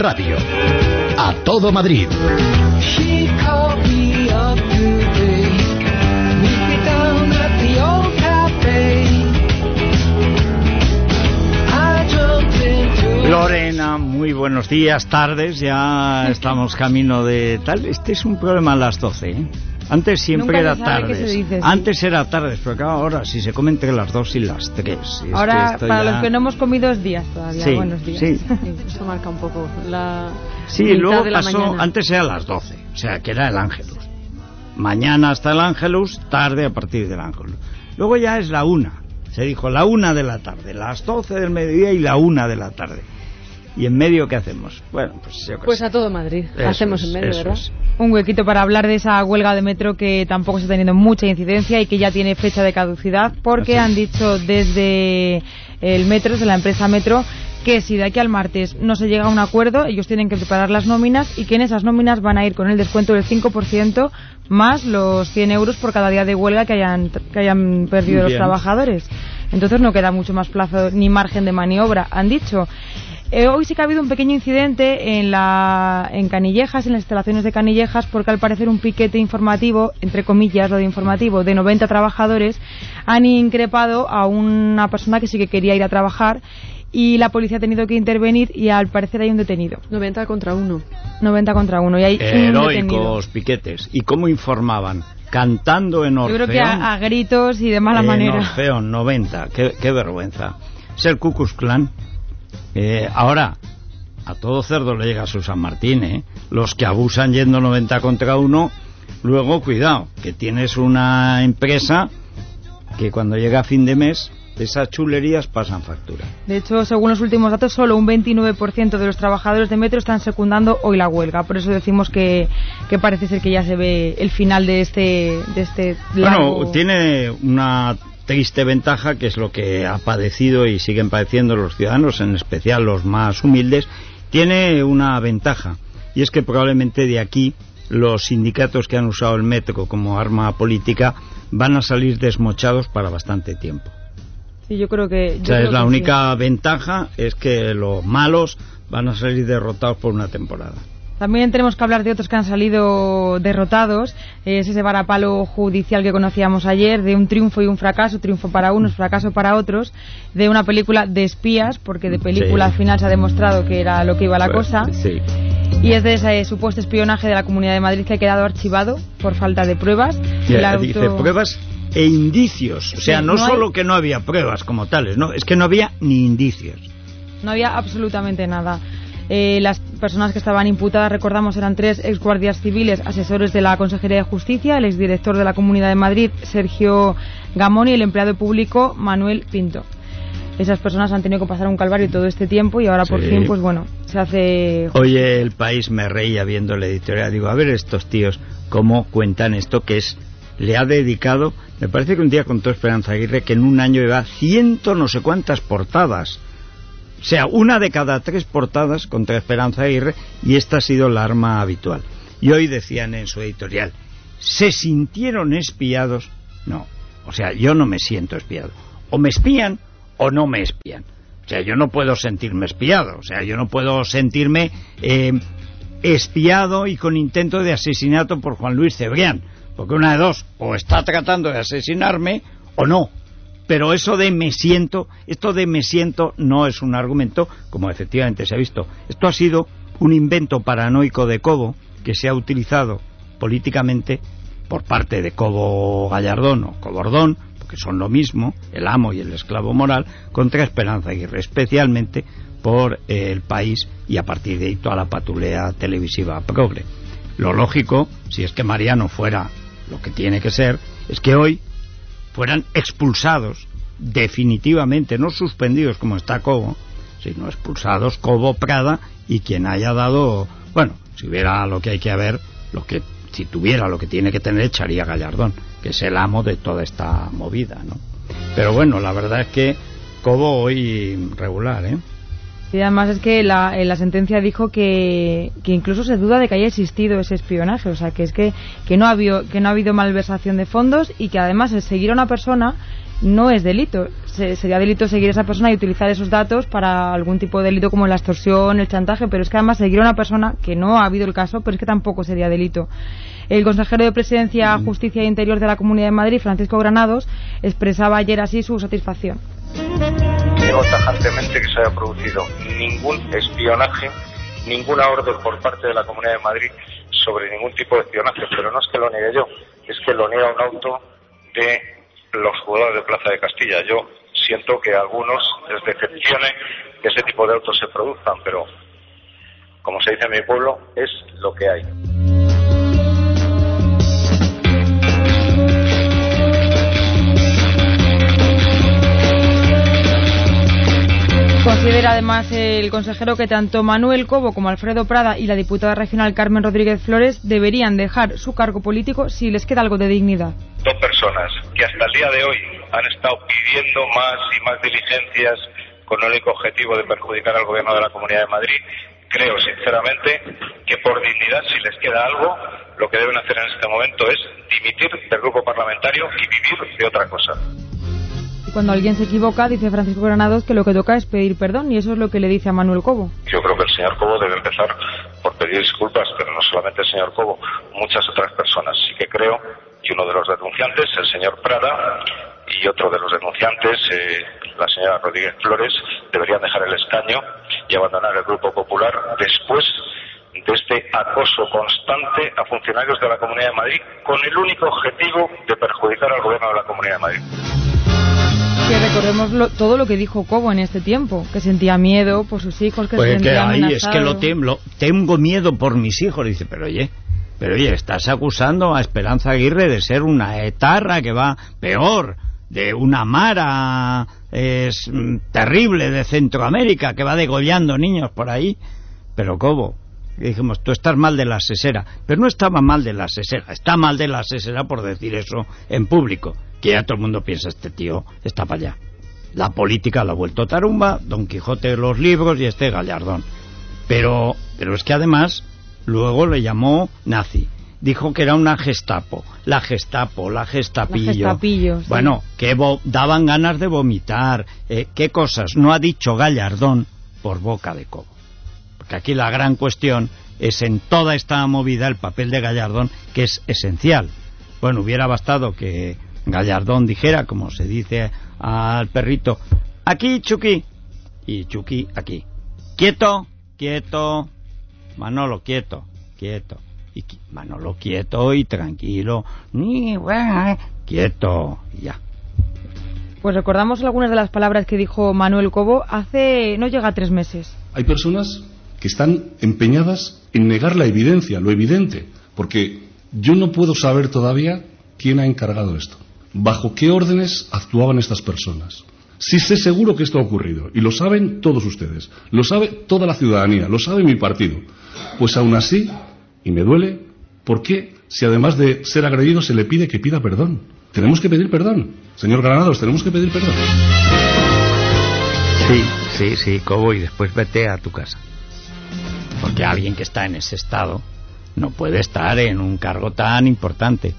Radio. A todo Madrid. Lorena, muy buenos días, tardes, ya estamos camino de tal. Este es un problema a las 12, ¿eh? Antes siempre Nunca era sí. Antes era tardes, pero claro, ahora si se come entre las 2 y las 3. Ahora, para los que no hemos comido es días todavía. Sí, Buenos días. sí. Eso marca un poco la. Sí, mitad luego de la pasó, mañana. antes era las 12, o sea, que era el Ángelus. Mañana hasta el Ángelus, tarde a partir del Ángelus. Luego ya es la una, se dijo la una de la tarde, las 12 del mediodía y la una de la tarde. ¿Y en medio qué hacemos? Bueno, pues yo qué Pues a todo Madrid. Eso Hacemos es, en medio, ¿verdad? es. Un huequito para hablar de esa huelga de metro que tampoco está teniendo mucha incidencia y que ya tiene fecha de caducidad porque Así. han dicho desde el metro, desde la empresa Metro, que si de aquí al martes no se llega a un acuerdo, ellos tienen que preparar las nóminas y que en esas nóminas van a ir con el descuento del 5% más los 100 euros por cada día de huelga que hayan, que hayan perdido los trabajadores. Entonces no queda mucho más plazo ni margen de maniobra, han dicho. Eh, hoy sí que ha habido un pequeño incidente en, la, en Canillejas, en las instalaciones de Canillejas, porque al parecer un piquete informativo, entre comillas lo de informativo, de 90 trabajadores, han increpado a una persona que sí que quería ir a trabajar y la policía ha tenido que intervenir y al parecer hay un detenido. 90 contra 1. 90 contra uno y hay un detenido. Heroicos piquetes. ¿Y cómo informaban? Cantando en Yo Orfeón. creo que a, a gritos y de mala en manera. Orfeón, 90. Qué, qué vergüenza. Es el Ku Klux Klan. Eh, ahora, a todo cerdo le llega su San Martín, ¿eh? Los que abusan yendo 90 contra uno, luego cuidado, que tienes una empresa que cuando llega a fin de mes, esas chulerías pasan factura. De hecho, según los últimos datos, solo un 29% de los trabajadores de Metro están secundando hoy la huelga. Por eso decimos que, que parece ser que ya se ve el final de este, de este largo... Bueno, tiene una triste ventaja que es lo que ha padecido y siguen padeciendo los ciudadanos, en especial los más humildes, tiene una ventaja y es que probablemente de aquí los sindicatos que han usado el metro como arma política van a salir desmochados para bastante tiempo. Sí, yo creo que... yo O sea, creo es la que única ventaja es que los malos van a salir derrotados por una temporada. Sí. También tenemos que hablar de otros que han salido derrotados. Es ese varapalo judicial que conocíamos ayer, de un triunfo y un fracaso, triunfo para unos, fracaso para otros, de una película de espías, porque de película Sí. al final se ha demostrado que era lo que iba la Pues, cosa. Sí. Y es de ese supuesto espionaje de la Comunidad de Madrid que ha quedado archivado por falta de pruebas. Ya, auto- Dice pruebas e indicios. O sea, Sí, no, no hay- solo que no había pruebas como tales, no, es que no había ni indicios. No había absolutamente nada. Eh, las personas que estaban imputadas, recordamos, eran tres exguardias civiles, asesores de la Consejería de Justicia, el exdirector de la Comunidad de Madrid, Sergio Gamón, y el empleado público, Manuel Pinto. Esas personas han tenido que pasar un calvario todo este tiempo y ahora por Sí. fin, pues bueno, se hace... Oye, el país me reía viendo la editorial. Digo, a ver estos tíos cómo cuentan esto que es. Le ha dedicado, me parece que un día contó Esperanza Aguirre que en un año lleva ciento no sé cuántas portadas. O sea, una de cada tres portadas contra Esperanza Aguirre y esta ha sido la arma habitual. Y hoy decían en su editorial, ¿se sintieron espiados? No, o sea, yo no me siento espiado. O me espían o no me espían. O sea, yo no puedo sentirme espiado. O sea, yo no puedo sentirme eh, espiado y con intento de asesinato por Juan Luis Cebrián. Porque una de dos, o está tratando de asesinarme o no. Pero eso de me siento, esto de me siento no es un argumento, como efectivamente se ha visto. Esto ha sido un invento paranoico de Cobo que se ha utilizado políticamente por parte de Cobo Gallardón o Cobordón, porque son lo mismo, el amo y el esclavo moral, contra Esperanza Aguirre, especialmente por el país y a partir de ahí toda la patulea televisiva progre. Lo lógico, si es que Mariano fuera lo que tiene que ser, es que hoy fueran expulsados definitivamente, no suspendidos como está Cobo, sino expulsados Cobo Prada y quien haya dado, bueno, si hubiera lo que hay que haber, lo que si tuviera lo que tiene que tener echaría Gallardón, que es el amo de toda esta movida, ¿no? Pero bueno, la verdad es que Cobo hoy regular, ¿eh? Y además es que la, en la sentencia dijo que, que incluso se duda de que haya existido ese espionaje, o sea, que es que, que, no ha habido, que no ha habido malversación de fondos y que además el seguir a una persona no es delito. sería delito seguir a esa persona y utilizar esos datos para algún tipo de delito como la extorsión, el chantaje, pero es que además seguir a una persona que no ha habido el caso, pero es que tampoco sería delito. El consejero de Presidencia, Justicia e Interior de la Comunidad de Madrid, Francisco Granados, expresaba ayer así su satisfacción. Digo tajantemente que se haya producido ningún espionaje, ninguna orden por parte de la Comunidad de Madrid sobre ningún tipo de espionaje, pero no es que lo niegue yo, es que lo niega un auto de los jugadores de Plaza de Castilla. Yo siento que a algunos les decepcione que ese tipo de autos se produzcan, pero como se dice en mi pueblo, es lo que hay. Considera además el consejero que tanto Manuel Cobo como Alfredo Prada y la diputada regional Carmen Rodríguez Flores deberían dejar su cargo político si les queda algo de dignidad. Dos personas que hasta el día de hoy han estado pidiendo más y más diligencias con el único objetivo de perjudicar al gobierno de la Comunidad de Madrid, creo sinceramente que por dignidad, si les queda algo, lo que deben hacer en este momento es dimitir del grupo parlamentario y vivir de otra cosa cuando alguien se equivoca, dice Francisco Granados que lo que toca es pedir perdón y eso es lo que le dice a Manuel Cobo. Yo creo que el señor Cobo debe empezar por pedir disculpas, pero no solamente el señor Cobo, muchas otras personas. Sí que creo que uno de los denunciantes, el señor Prada, y otro de los denunciantes, eh, la señora Rodríguez Flores, deberían dejar el escaño y abandonar el Grupo Popular después de este acoso constante a funcionarios de la Comunidad de Madrid con el único objetivo de perjudicar al gobierno de la Comunidad de Madrid que recordemos todo lo que dijo Cobo en este tiempo, que sentía miedo por sus hijos, que pues se sentía que ahí es que lo, tengo miedo por mis hijos. Dice, pero oye, pero oye, estás acusando a Esperanza Aguirre de ser una etarra que va peor, de una mara es mm, terrible de Centroamérica que va degollando niños por ahí. Pero Cobo, dijimos, tú estás mal de la sesera. Pero no estaba mal de la sesera, está mal de la sesera por decir eso en público que ya todo el mundo piensa, este tío está para allá. La política lo ha vuelto tarumba, Don Quijote de los libros y este Gallardón. Pero, pero es que además luego le llamó nazi. Dijo que era una gestapo, la gestapo, la gestapillo. Bueno, que daban ganas de vomitar. Eh, ¿Qué cosas? No ha dicho Gallardón por boca de cobo. Porque aquí la gran cuestión es en toda esta movida el papel de Gallardón, que es esencial. Bueno, hubiera bastado que Gallardón dijera, como se dice al perrito, aquí Chucky, y Chucky aquí. Quieto, quieto, Manolo, quieto, quieto. Y Manolo quieto y tranquilo, ni eh, quieto, y ya. Pues recordamos algunas de las palabras que dijo Manuel Cobo hace, no llega a tres meses. Hay personas que están empeñadas en negar la evidencia, lo evidente, porque yo no puedo saber todavía quién ha encargado esto bajo qué órdenes actuaban estas personas. Si sé seguro que esto ha ocurrido, y lo saben todos ustedes, lo sabe toda la ciudadanía, lo sabe mi partido, pues aún así, y me duele, ¿por qué si además de ser agredido se le pide que pida perdón? Tenemos que pedir perdón. Señor Granados, tenemos que pedir perdón. Sí, sí, sí, Cobo, y después vete a tu casa. Porque alguien que está en ese estado no puede estar en un cargo tan importante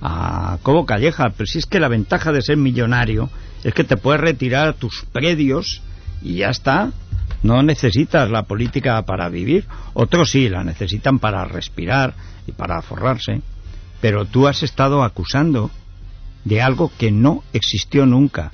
a Cobo Calleja, pero si es que la ventaja de ser millonario es que te puedes retirar tus predios y ya está. No necesitas la política para vivir. Otros sí, la necesitan para respirar y para forrarse. Pero tú has estado acusando de algo que no existió nunca.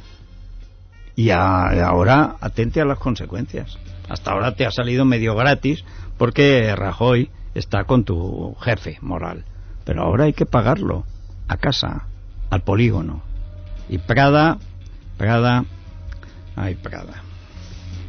Y ahora atente a las consecuencias. Hasta ahora te ha salido medio gratis porque Rajoy está con tu jefe moral. Pero ahora hay que pagarlo a casa, al polígono. Y Prada, Prada, ay Prada.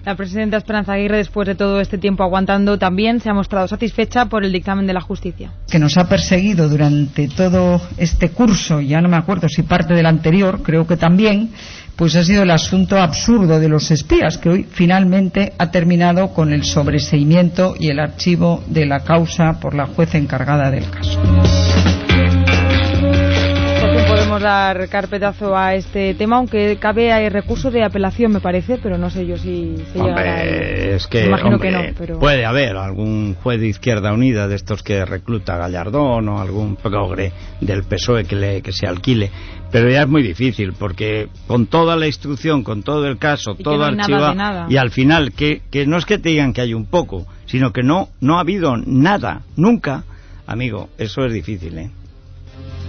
La presidenta Esperanza Aguirre, después de todo este tiempo aguantando, también se ha mostrado satisfecha por el dictamen de la justicia. Que nos ha perseguido durante todo este curso, ya no me acuerdo si parte del anterior, creo que también, pues ha sido el asunto absurdo de los espías, que hoy finalmente ha terminado con el sobreseimiento y el archivo de la causa por la jueza encargada del caso dar carpetazo a este tema, aunque cabe hay recurso de apelación, me parece, pero no sé yo si se llegará. Es que, imagino que no, pero... puede haber algún juez de Izquierda Unida de estos que recluta Gallardón o algún progre del PSOE que, le, que se alquile. Pero ya es muy difícil, porque con toda la instrucción, con todo el caso, Y todo no archivado, y al final, que, que no es que te digan que hay un poco, sino que no, no ha habido nada, nunca, amigo, eso es difícil, ¿eh?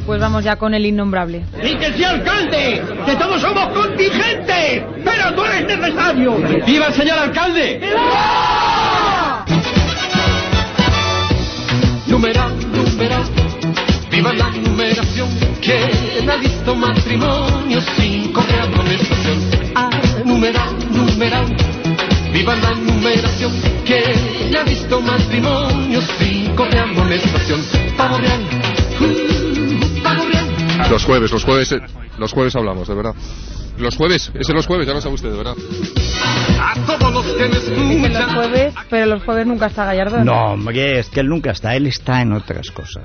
Pues vamos ya con el innombrable. ¡Y que sea alcalde! ¡Que todos somos contingentes! ¡Pero tú eres necesario! ¡Viva el señor alcalde! Numeral, numeral, viva la numeración. ¿Quién ha visto matrimonio sin correr amonestación? Ah, numeral, numeral, viva la numeración. ¿Quién ha visto matrimonio sin correr amonestación? Pavo real. Los jueves, los jueves, eh, los jueves hablamos, de verdad. Los jueves, es en los jueves, ya lo sabe usted, de verdad. A todos los que me Dicen los jueves, pero los jueves nunca está Gallardón. No, hombre, es que él nunca está, él está en otras cosas.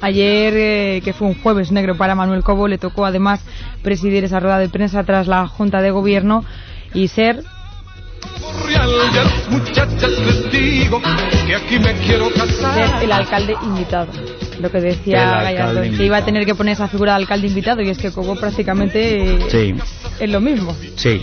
Ayer, eh, que fue un jueves negro para Manuel Cobo, le tocó además presidir esa rueda de prensa tras la Junta de Gobierno y ser muchachas les digo que aquí me quiero casar. ser el alcalde invitado. Lo que decía Gallardón, que iba a tener que poner esa figura de alcalde invitado y es que Cobo prácticamente Sí, es lo mismo. sí.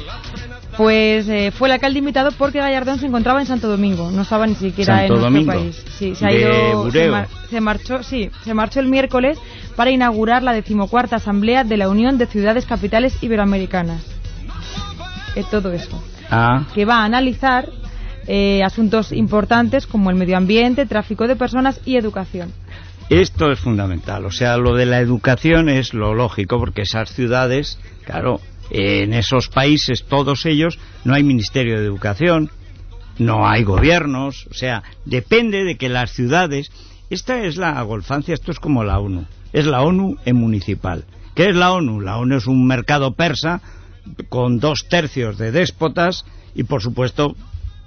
Pues eh, fue el alcalde invitado porque Gallardón se encontraba en Santo Domingo, no estaba ni siquiera Santo en nuestro Domingo. país. Sí, se ha De ido, se, mar- se marchó, sí, se marchó el miércoles para inaugurar la decimocuarta asamblea de la Unión de Ciudades Capitales Iberoamericanas. Eh, todo eso, Ah, que va a analizar eh, asuntos importantes como el medio ambiente, tráfico de personas y educación. Esto es fundamental, o sea, lo de la educación es lo lógico, porque esas ciudades, claro, en esos países, todos ellos, no hay Ministerio de Educación, no hay gobiernos, o sea, depende de que las ciudades, esta es la golfancia, esto es como la ONU, es la ONU en municipal. ¿Qué es la ONU? La ONU es un mercado persa con dos tercios de déspotas y, por supuesto,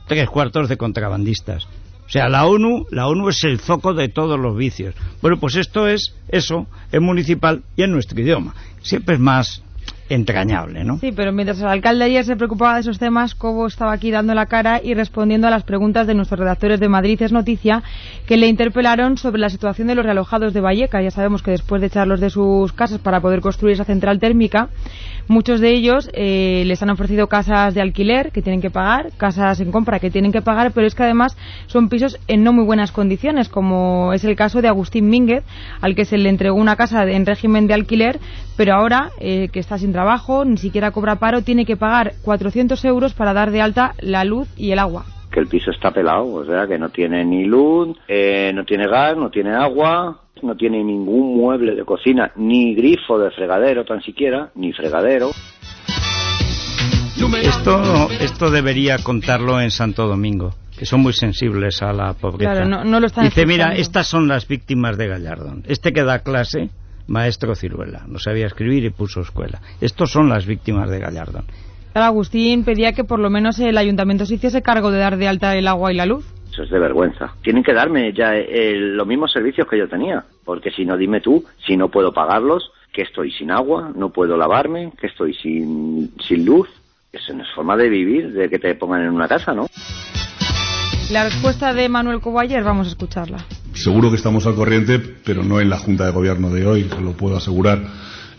tres cuartos de contrabandistas. O sea, la ONU, la ONU es el foco de todos los vicios. Bueno, pues esto es eso, es municipal y en nuestro idioma. Siempre es más entrañable, ¿no? Sí, pero mientras el alcalde ayer se preocupaba de esos temas, Cobo estaba aquí dando la cara y respondiendo a las preguntas de nuestros redactores de Madrid es noticia que le interpelaron sobre la situación de los realojados de Valleca. Ya sabemos que después de echarlos de sus casas para poder construir esa central térmica, muchos de ellos eh, les han ofrecido casas de alquiler que tienen que pagar, casas en compra que tienen que pagar, pero es que además son pisos en no muy buenas condiciones, como es el caso de Agustín Mínguez, al que se le entregó una casa en régimen de alquiler, pero ahora eh, que está sin trabajo, ni siquiera cobra paro, tiene que pagar 400 euros para dar de alta la luz y el agua. que el piso está pelado, o sea, que no tiene ni luz, eh, no tiene gas, no tiene agua, no tiene ningún mueble de cocina, ni grifo de fregadero tan siquiera, ni fregadero. Esto, esto debería contarlo en Santo Domingo, que son muy sensibles a la pobreza. Claro, no- no lo están Dice, mira, estas son las víctimas de Gallardón. Este que da clase, maestro Ciruela, no sabía escribir y puso escuela. Estos son las víctimas de Gallardón. Agustín pedía que por lo menos el ayuntamiento se hiciese cargo de dar de alta el agua y la luz. Eso es de vergüenza. Tienen que darme ya eh, los mismos servicios que yo tenía, porque si no, dime tú, si no puedo pagarlos, que estoy sin agua, no puedo lavarme, que estoy sin, sin luz. Eso no es forma de vivir, de que te pongan en una casa, ¿no? La respuesta de Manuel Cobo ayer, vamos a escucharla. Seguro que estamos al corriente, pero no en la Junta de Gobierno de hoy, se lo puedo asegurar.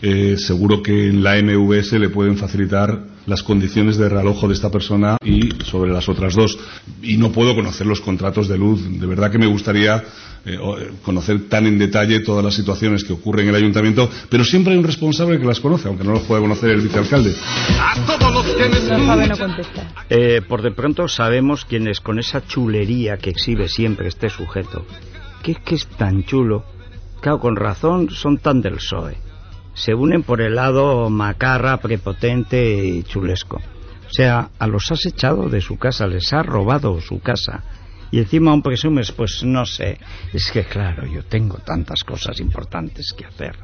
Eh, seguro que en la MVS le pueden facilitar las condiciones de realojo de esta persona y sobre las otras dos. Y no puedo conocer los contratos de luz. De verdad que me gustaría eh, eh, conocer tan en detalle todas las situaciones que ocurren en el ayuntamiento, pero siempre hay un responsable que las conoce, aunque no los puede conocer el vicealcalde. Eh, por de pronto sabemos quién es con esa chulería que exhibe siempre este sujeto. Que es que es tan chulo. Claro, con razón son tan del PSOE. Se unen por el lado macarra, prepotente y chulesco. O sea, a los has echado de su casa, les has robado su casa. Y encima aún presumes, pues no sé. Es que claro, yo tengo tantas cosas importantes que hacer.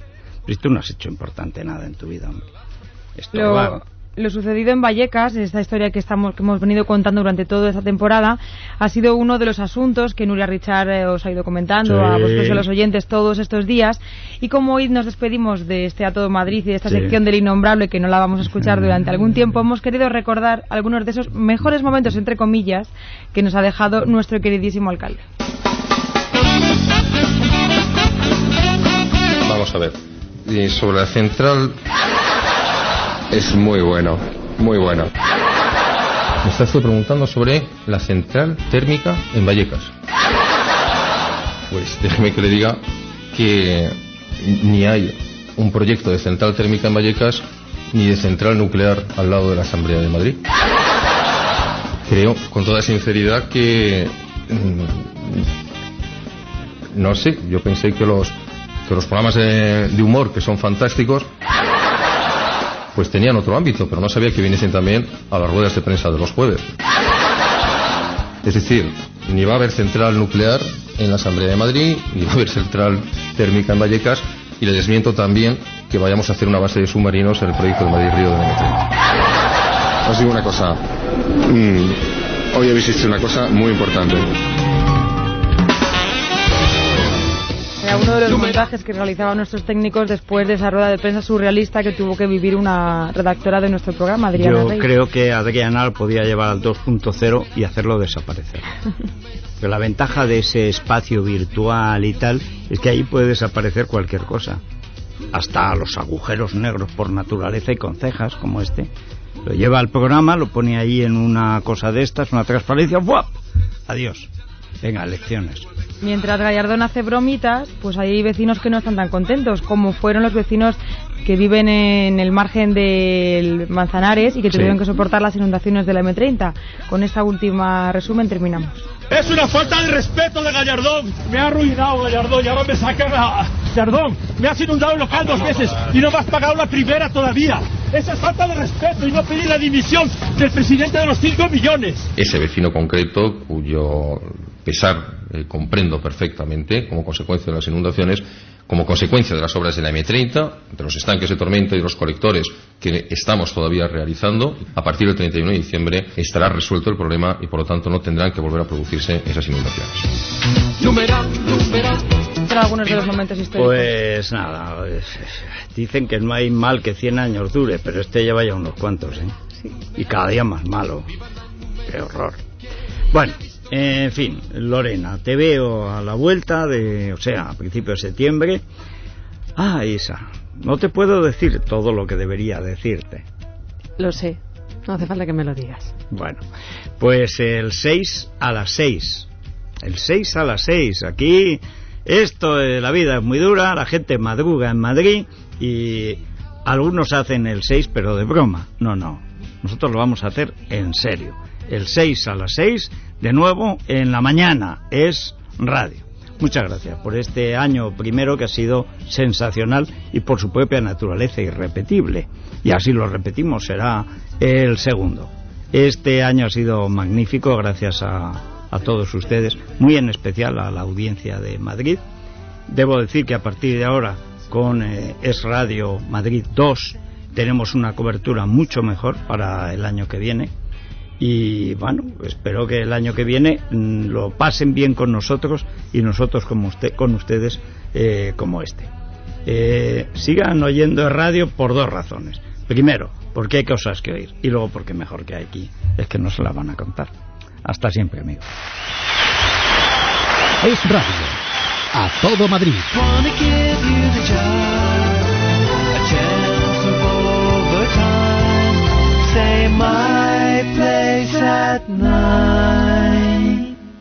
Pero tú no has hecho importante nada en tu vida, hombre. Esto Lo, va- lo sucedido en Vallecas, esta historia que, estamos, que hemos venido contando durante toda esta temporada, ha sido uno de los asuntos que Nuria Richard eh, os ha ido comentando Sí. a vosotros y a los oyentes todos estos días. Y como hoy nos despedimos de este A Todo Madrid y de esta Sí. sección del innombrable que no la vamos a escuchar durante algún tiempo, hemos querido recordar algunos de esos mejores momentos, entre comillas, que nos ha dejado nuestro queridísimo alcalde. Vamos a ver. Y sobre la central es muy bueno, muy bueno. Me está usted preguntando sobre la central térmica en Vallecas. Pues déjeme que le diga que ni hay un proyecto de central térmica en Vallecas ni de central nuclear al lado de la Asamblea de Madrid. Creo, con toda sinceridad, que mm, no sé, yo pensé que los que los programas de, de humor que son fantásticos pues tenían otro ámbito, pero no sabía que viniesen también a las ruedas de prensa de los jueves. Es decir, ni va a haber central nuclear en la Asamblea de Madrid, ni va a haber central térmica en Vallecas, y le desmiento también que vayamos a hacer una base de submarinos en el proyecto de Madrid Río de M30. Os digo una cosa, mm, hoy habéis hecho una cosa muy importante. Uno de los montajes que realizaban nuestros técnicos después de esa rueda de prensa surrealista que tuvo que vivir una redactora de nuestro programa, Adriana Yo Rey. creo que Adriana podía llevar al 2.0 y hacerlo desaparecer. Pero la ventaja de ese espacio virtual y tal es que ahí puede desaparecer cualquier cosa. Hasta los agujeros negros por naturaleza y con cejas como este. Lo lleva al programa, lo pone ahí en una cosa de estas, una transparencia, ¡buah! Adiós. Venga, lecciones. Mientras Gallardón hace bromitas, pues hay vecinos que no están tan contentos, como fueron los vecinos que viven en el margen del Manzanares y que Sí. tuvieron que soportar las inundaciones de la M30. Con esta última resumen terminamos. Es una falta de respeto de Gallardón. Me ha arruinado Gallardón y ahora me sacan a Gallardón. Me has inundado el local dos veces y no me has pagado la primera todavía. Esa es falta de respeto y no pedir la dimisión del presidente de los 5 millones. ese vecino concreto cuyo pesar eh, comprendo perfectamente como consecuencia de las inundaciones, como consecuencia de las obras de la M30, de los estanques de tormenta y de los colectores que estamos todavía realizando, a partir del 31 de diciembre estará resuelto el problema y por lo tanto no tendrán que volver a producirse esas inundaciones. Numeral, numeral. Son algunos de los momentos históricos. Pues nada, es- dicen que no hay mal que 100 años dure, pero este lleva ya unos cuantos, ¿eh? Y cada día más malo. Qué horror. Bueno, en fin, Lorena, te veo a la vuelta de, o sea, a principios de septiembre. Ah, Isa, no te puedo decir todo lo que debería decirte. Lo sé. No hace falta que me lo digas. Bueno, pues el 6 a las 6. El 6 a las 6. Aquí esto de la vida es muy dura, la gente madruga en Madrid y algunos hacen el 6 pero de broma. No, no. Nosotros lo vamos a hacer en serio. El 6 a las 6, de nuevo en la mañana, es radio. Muchas gracias por este año primero que ha sido sensacional y por su propia naturaleza irrepetible. Y así lo repetimos, será el segundo. Este año ha sido magnífico gracias a, a todos ustedes, muy en especial a la audiencia de Madrid. Debo decir que a partir de ahora con eh, Es Radio Madrid 2 tenemos una cobertura mucho mejor para el año que viene y bueno, espero que el año que viene mm, lo pasen bien con nosotros y nosotros como usted, con ustedes eh, como este. Eh, sigan oyendo radio por dos razones. Primero, porque hay cosas que oír y luego porque mejor que hay aquí es que no se la van a contar. Hasta siempre, amigos. Es radio. A todo Madrid. At night.